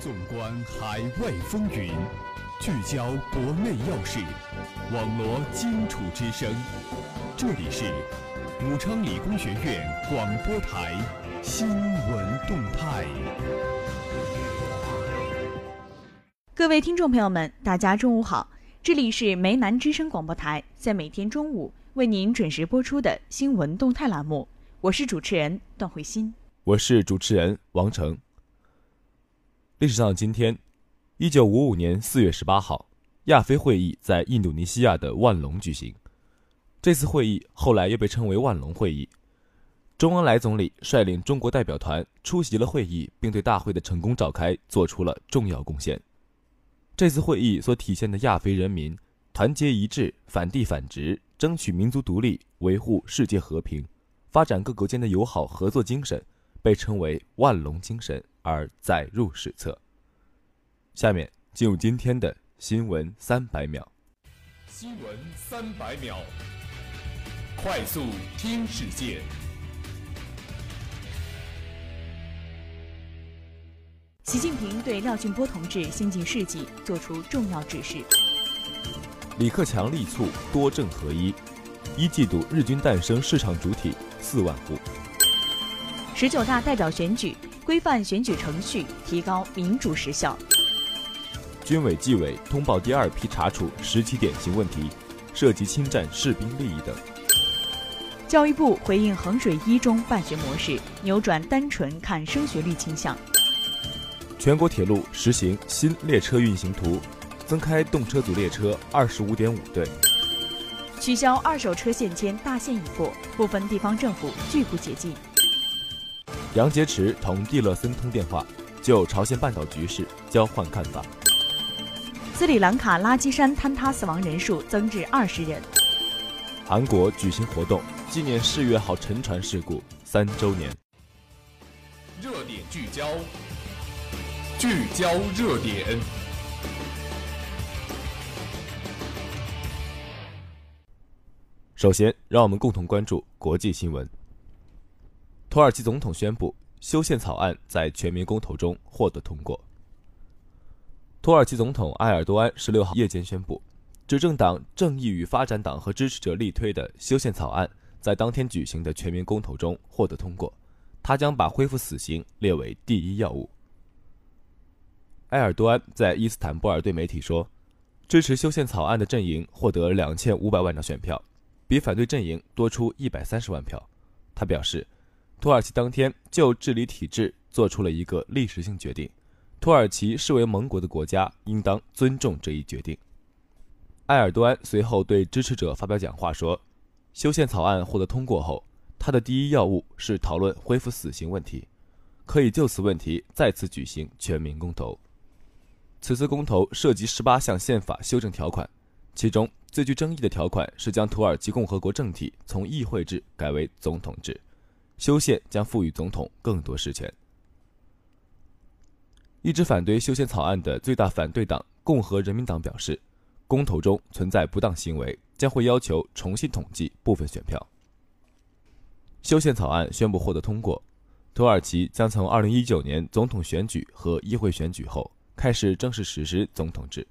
纵观海外风云，聚焦国内要事，网罗荆楚之声。这里是武昌理工学院广播台新闻动态。各位听众朋友们，大家中午好，这里是梅南之声广播台，在每天中午为您准时播出的新闻动态栏目，我是主持人段慧欣，我是主持人王成。历史上的，今天，一九五五年四月十八号，亚非会议在印度尼西亚的万隆举行。这次会议后来又被称为万隆会议。周恩来总理率领中国代表团出席了会议，并对大会的成功召开做出了重要贡献。这次会议所体现的亚非人民团结一致、反帝反殖、争取民族独立、维护世界和平、发展各国间的友好合作精神，被称为万隆精神。而载入史册。下面进入今天的新闻三百秒。新闻三百秒，快速听世界。习近平对廖俊波同志先进事迹作出重要指示。李克强力促多政合一，一季度日均诞生市场主体四万户。十九大代表选举。规范选举程序，提高民主实效。军委纪委通报第二批查处十起典型问题，涉及侵占士兵利益等。教育部回应衡水一中办学模式，扭转单纯看升学率倾向。全国铁路实行新列车运行图，增开动车组列车二十五点五对。取消二手车限迁大限已过，部分地方政府拒不解禁。杨洁篪同蒂勒森通电话，就朝鲜半岛局势交换看法。斯里兰卡垃圾山坍塌死亡人数增至二十人。韩国举行活动纪念世越号沉船事故三周年。热点聚焦，聚焦热点。首先，让我们共同关注国际新闻。土耳其总统宣布修宪草案在全民公投中获得通过。土耳其总统埃尔多安十六号夜间宣布，执政党正义与发展党和支持者力推的修宪草案在当天举行的全民公投中获得通过，他将把恢复死刑列为第一要务。埃尔多安在伊斯坦布尔对媒体说，支持修宪草案的阵营获得两千五百万张选票，比反对阵营多出一百三十万票。他表示。土耳其当天就治理体制做出了一个历史性决定，土耳其视为盟国的国家应当尊重这一决定。埃尔多安随后对支持者发表讲话说：“修宪草案获得通过后，他的第一要务是讨论恢复死刑问题，可以就此问题再次举行全民公投。此次公投涉及十八项宪法修正条款，其中最具争议的条款是将土耳其共和国政体从议会制改为总统制。”修宪将赋予总统更多实权。一直反对修宪草案的最大反对党共和人民党表示，公投中存在不当行为，将会要求重新统计部分选票。修宪草案宣布获得通过，土耳其将从2019年总统选举和议会选举后开始正式实施总统制。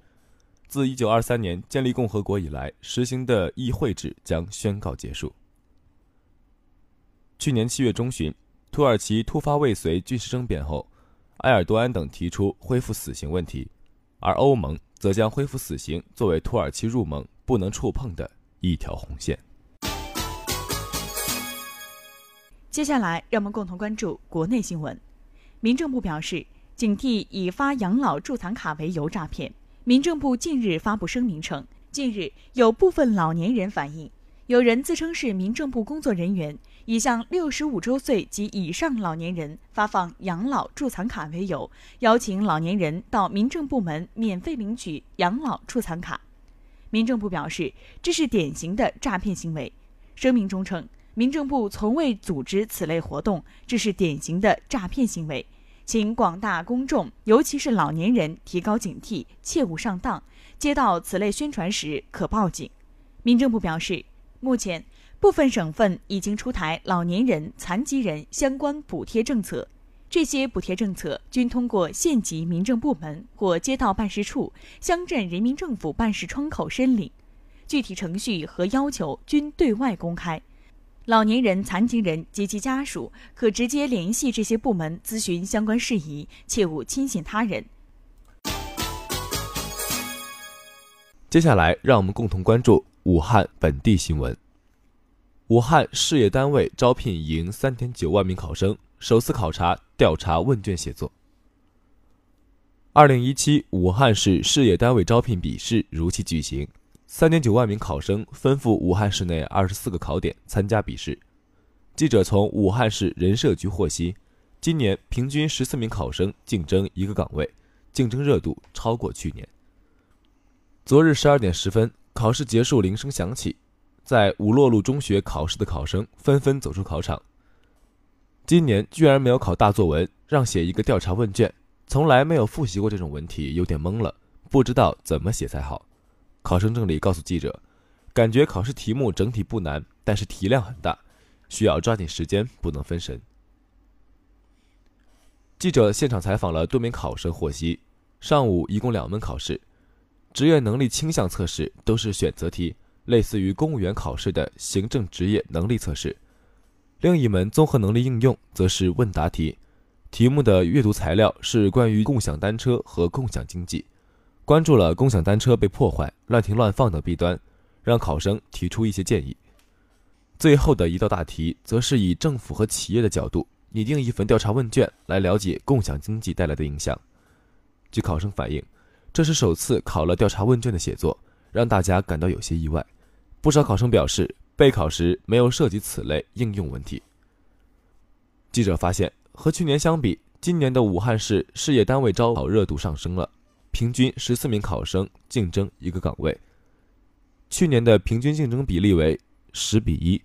自1923年建立共和国以来实行的议会制将宣告结束。去年七月中旬，土耳其突发未遂军事政变后，埃尔多安等提出恢复死刑问题，而欧盟则将恢复死刑作为土耳其入盟不能触碰的一条红线。接下来，让我们共同关注国内新闻。民政部表示，警惕以发养老助残卡为由诈骗。民政部近日发布声明称，近日有部分老年人反映，有人自称是民政部工作人员。以向六十五周岁及以上老年人发放养老助残卡为由，邀请老年人到民政部门免费领取养老助残卡。民政部表示，这是典型的诈骗行为。声明中称，民政部从未组织此类活动，这是典型的诈骗行为，请广大公众，尤其是老年人提高警惕，切勿上当。接到此类宣传时，可报警。民政部表示，目前。部分省份已经出台老年人、残疾人相关补贴政策，这些补贴政策均通过县级民政部门或街道办事处、乡镇人民政府办事窗口申领，具体程序和要求均对外公开。老年人、残疾人及其家属可直接联系这些部门咨询相关事宜，切勿轻信他人。接下来，让我们共同关注武汉本地新闻。武汉事业单位招聘迎三点九万名考生，首次考察调查问卷写作。二零一七武汉市事业单位招聘笔试如期举行，三点九万名考生分赴武汉市内二十四个考点参加笔试。记者从武汉市人社局获悉，今年平均十四名考生竞争一个岗位，竞争热度超过去年。昨日十二点十分，考试结束，铃声响起，在五洛路中学考试的考生纷纷走出考场。今年居然没有考大作文，让写一个调查问卷，从来没有复习过这种文题，有点懵了，不知道怎么写才好。考生郑理告诉记者，感觉考试题目整体不难，但是题量很大，需要抓紧时间，不能分神。记者现场采访了多名考生，获悉，上午一共两门考试。职业能力倾向测试都是选择题，类似于公务员考试的行政职业能力测试。另一门综合能力应用则是问答题，题目的阅读材料是关于共享单车和共享经济，关注了共享单车被破坏、乱停乱放等弊端，让考生提出一些建议。最后的一道大题则是以政府和企业的角度拟定一份调查问卷，来了解共享经济带来的影响。据考生反映。这是首次考了调查问卷的写作，让大家感到有些意外。不少考生表示，备考时没有涉及此类应用问题。记者发现，和去年相比，今年的武汉市事业单位招考热度上升了，平均十四名考生竞争一个岗位。去年的平均竞争比例为十比一，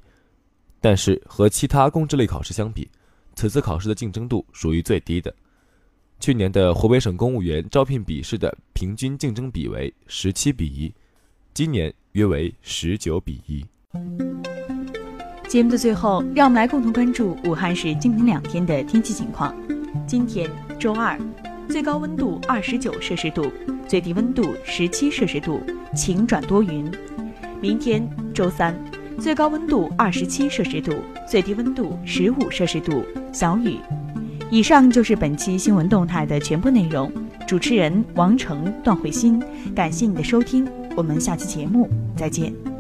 但是和其他公职类考试相比，此次考试的竞争度属于最低的。去年的湖北省公务员招聘笔试的平均竞争比为十七比一，今年约为十九比一。节目的最后，让我们来共同关注武汉市今明两天的天气情况。今天周二，最高温度二十九摄氏度，最低温度十七摄氏度，晴转多云。明天周三，最高温度二十七摄氏度，最低温度十五摄氏度，小雨。以上就是本期新闻动态的全部内容。主持人王成、段慧欣，感谢你的收听，我们下期节目再见。